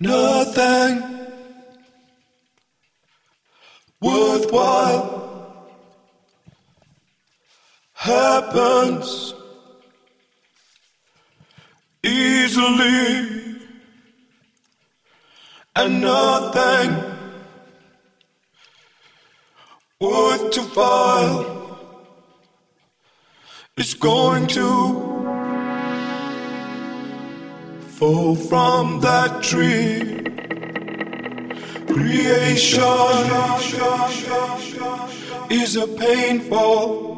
Nothing worthwhile happens easily, and nothing worth to file is going to fall from that tree. Creation is a painful,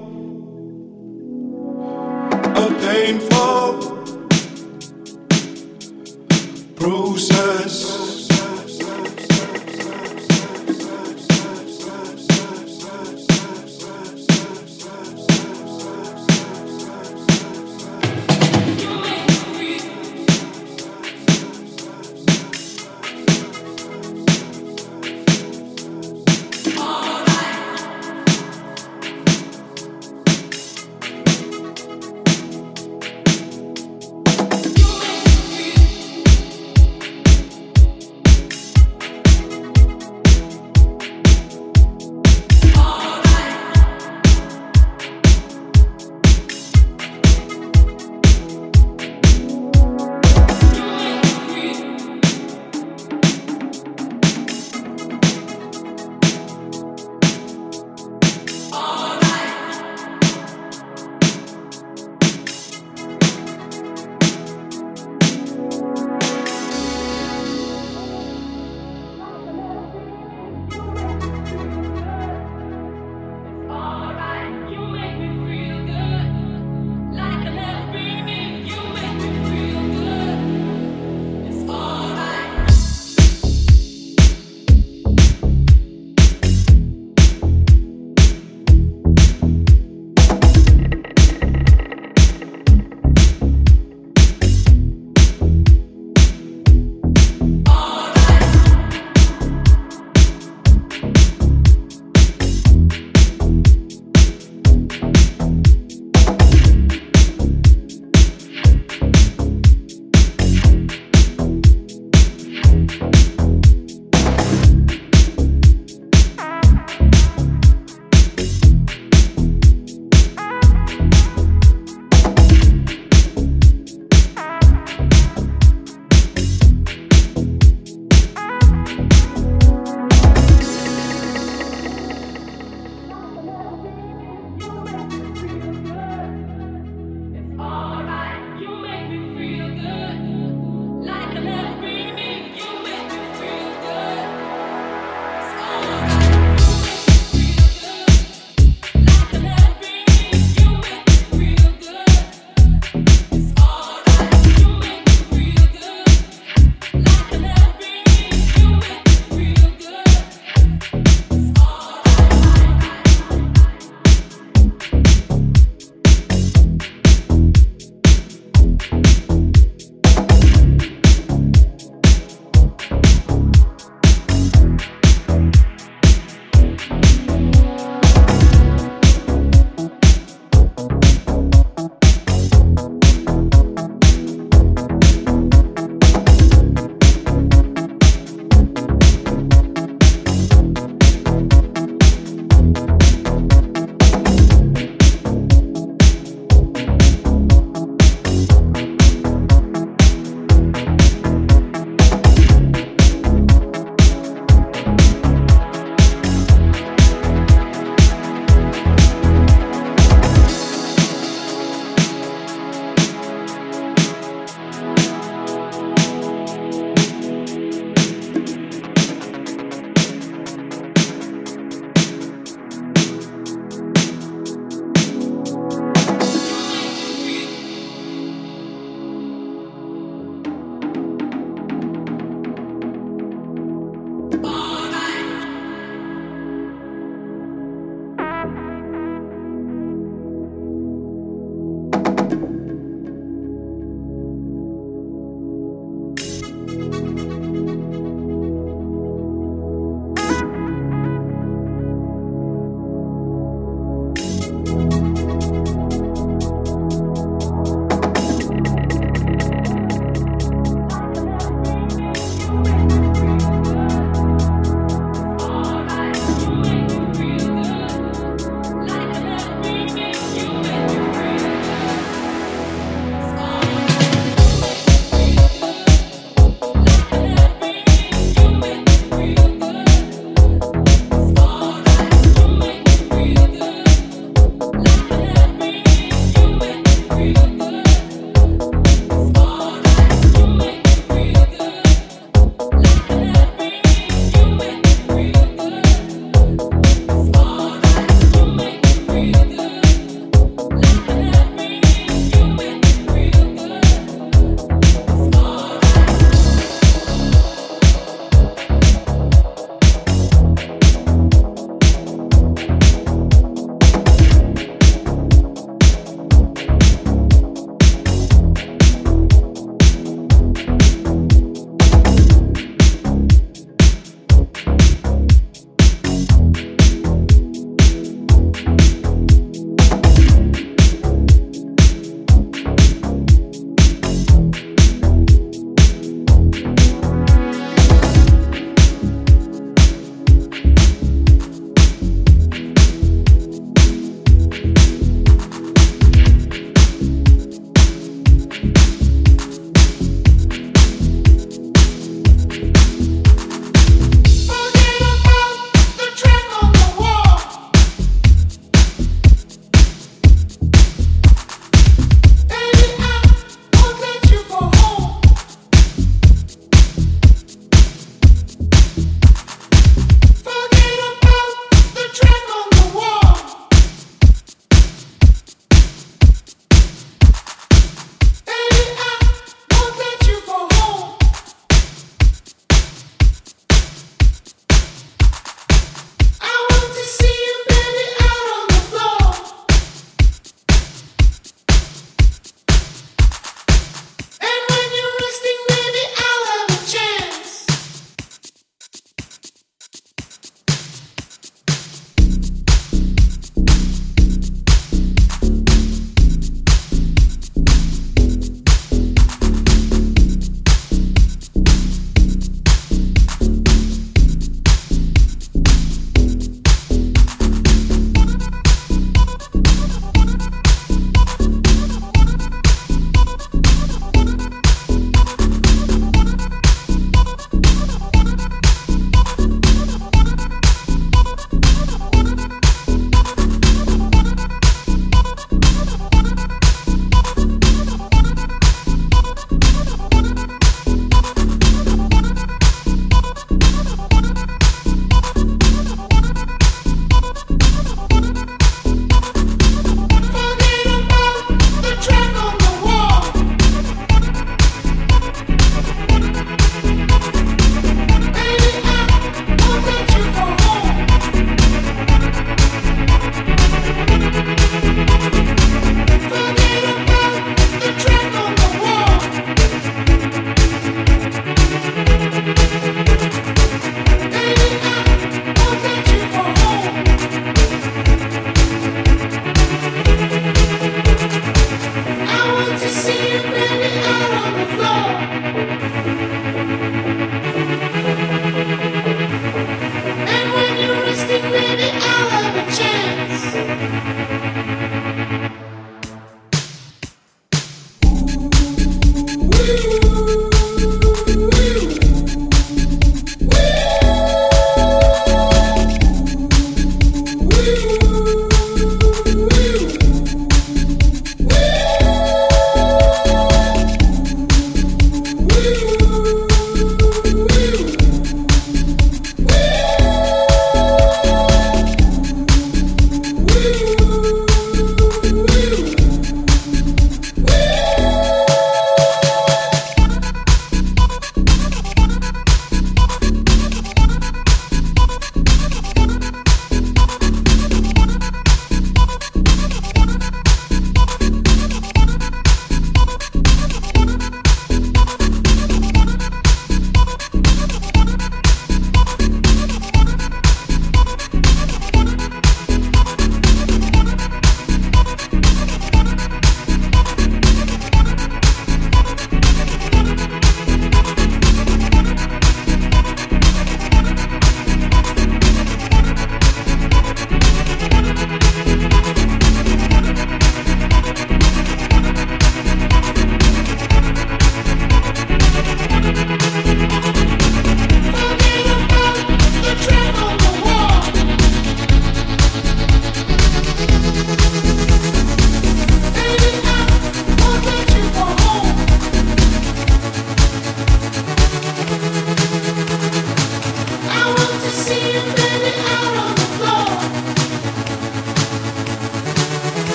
a painful process.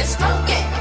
It's funky.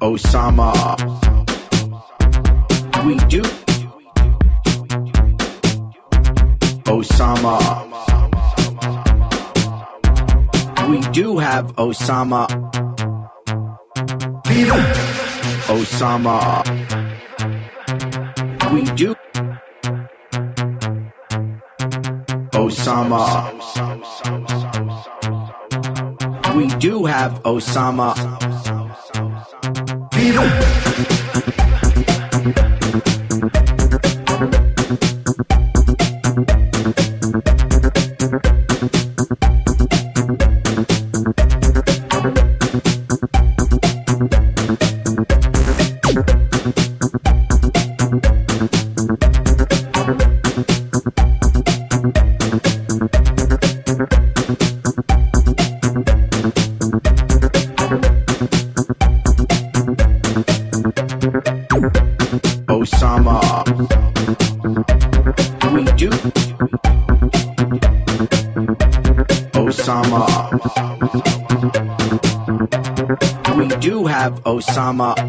Osama. We do. Osama. We do. Have Osama. Viva. Osama. We do have Osama. Osama. I'm a.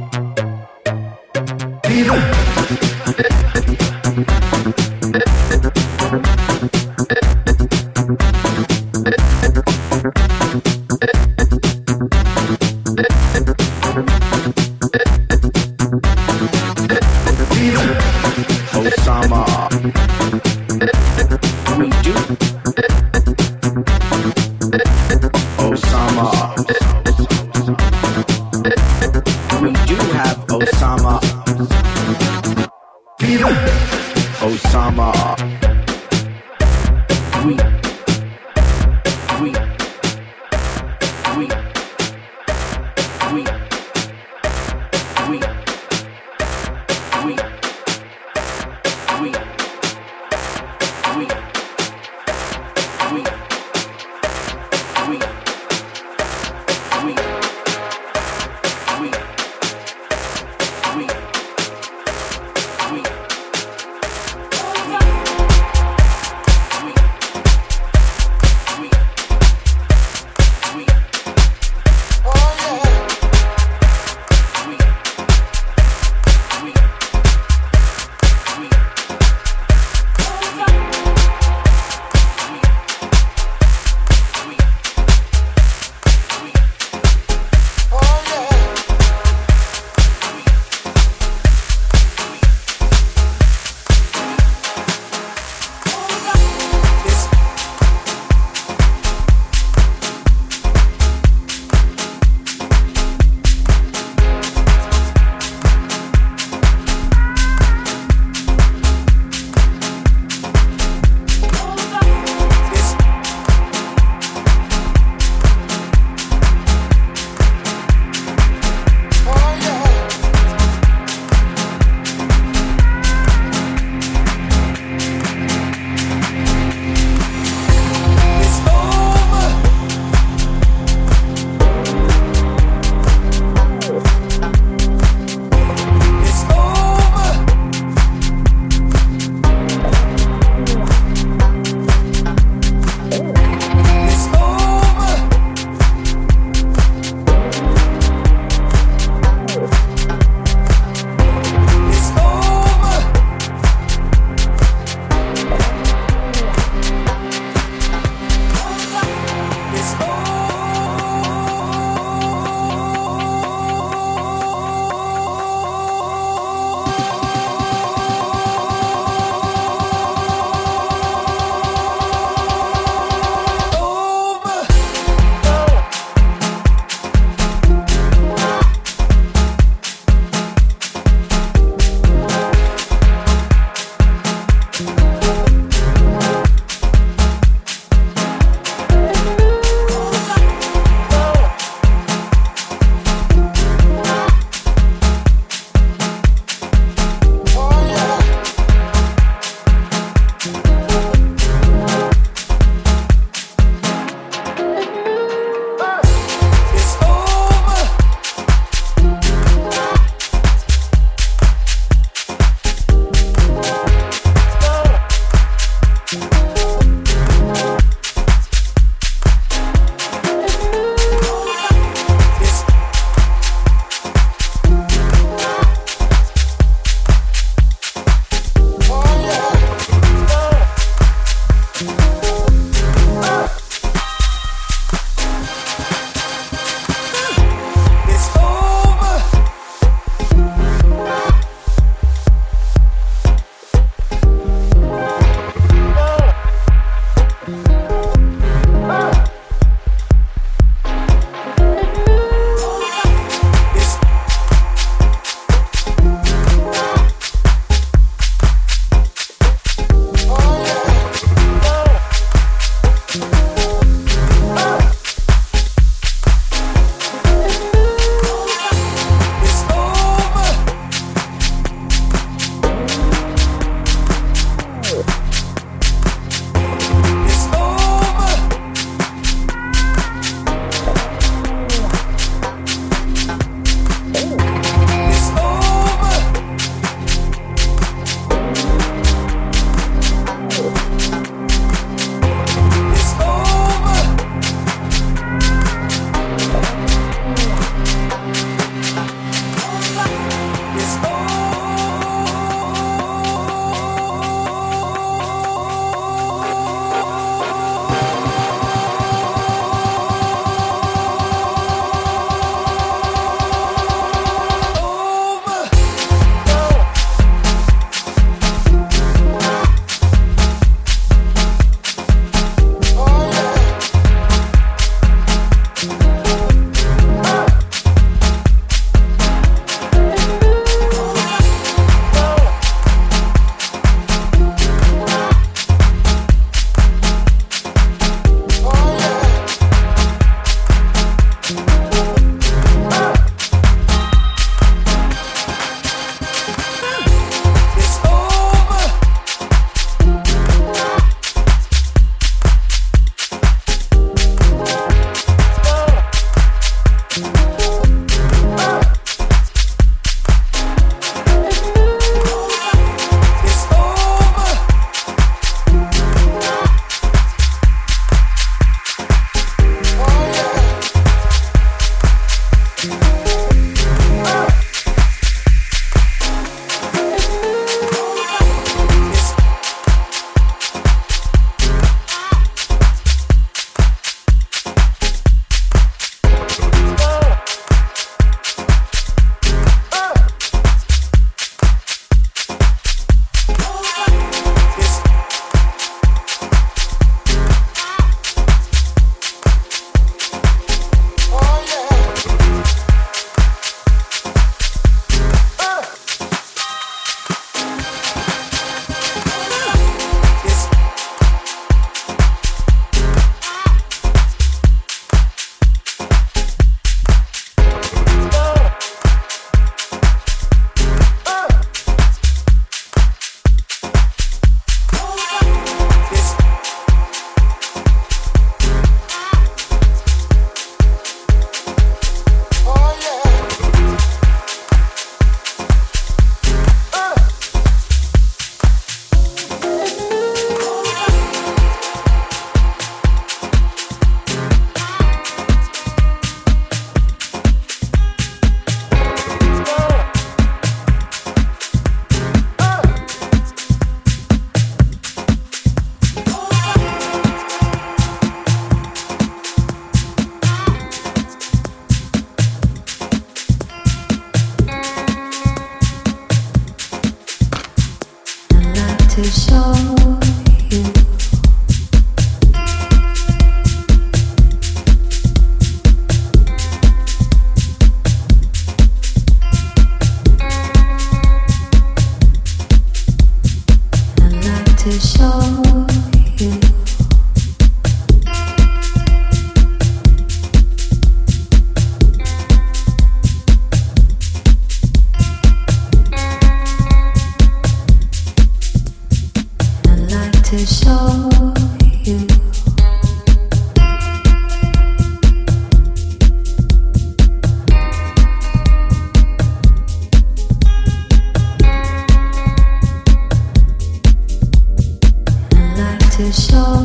to show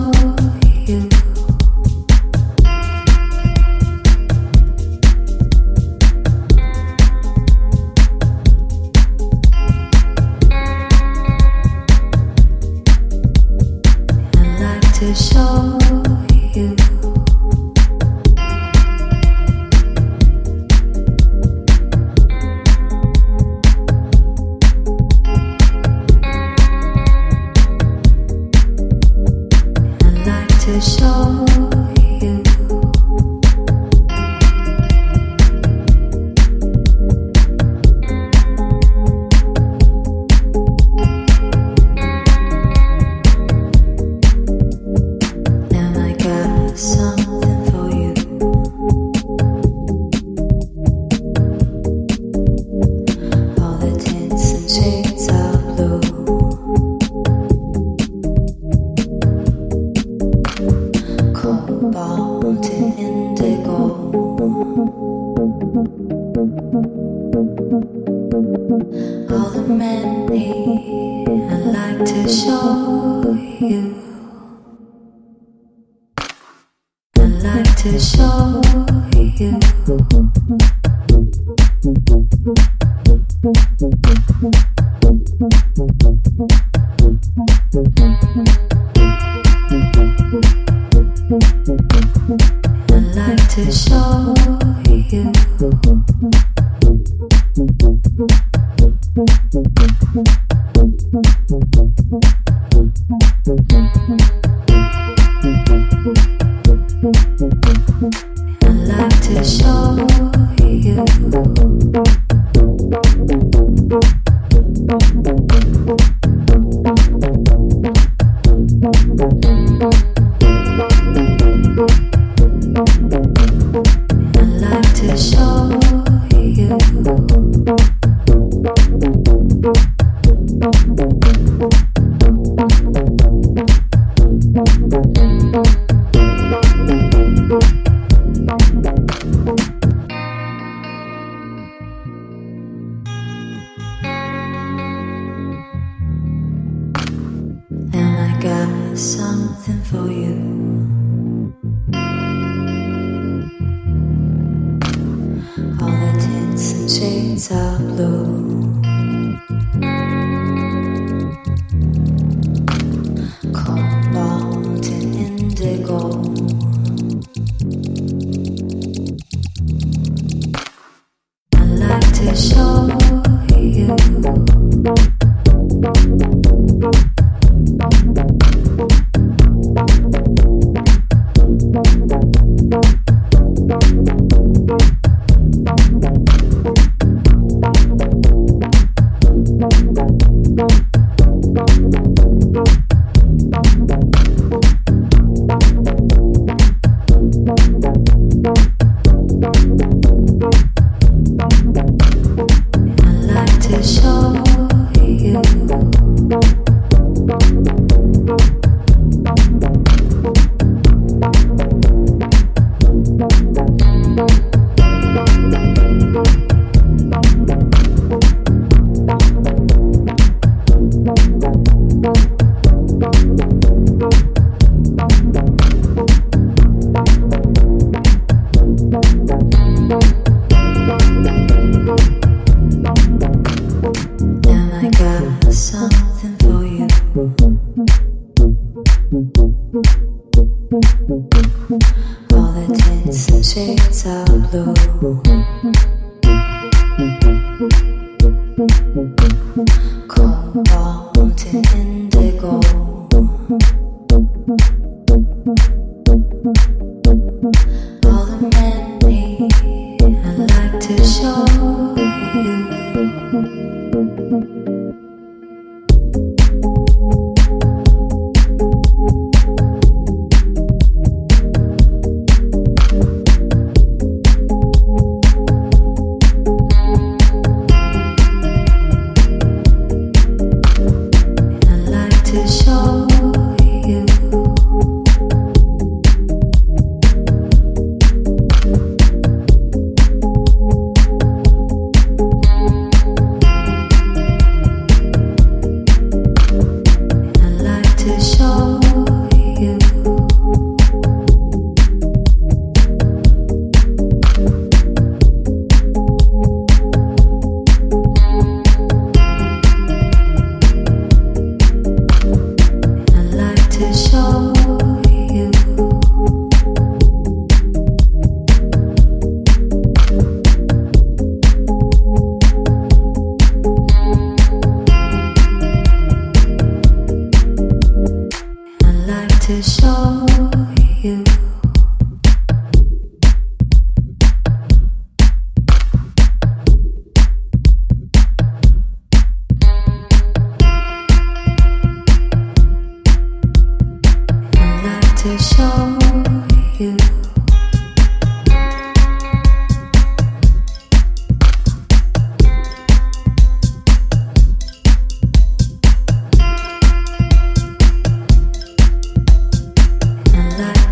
you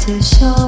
to show you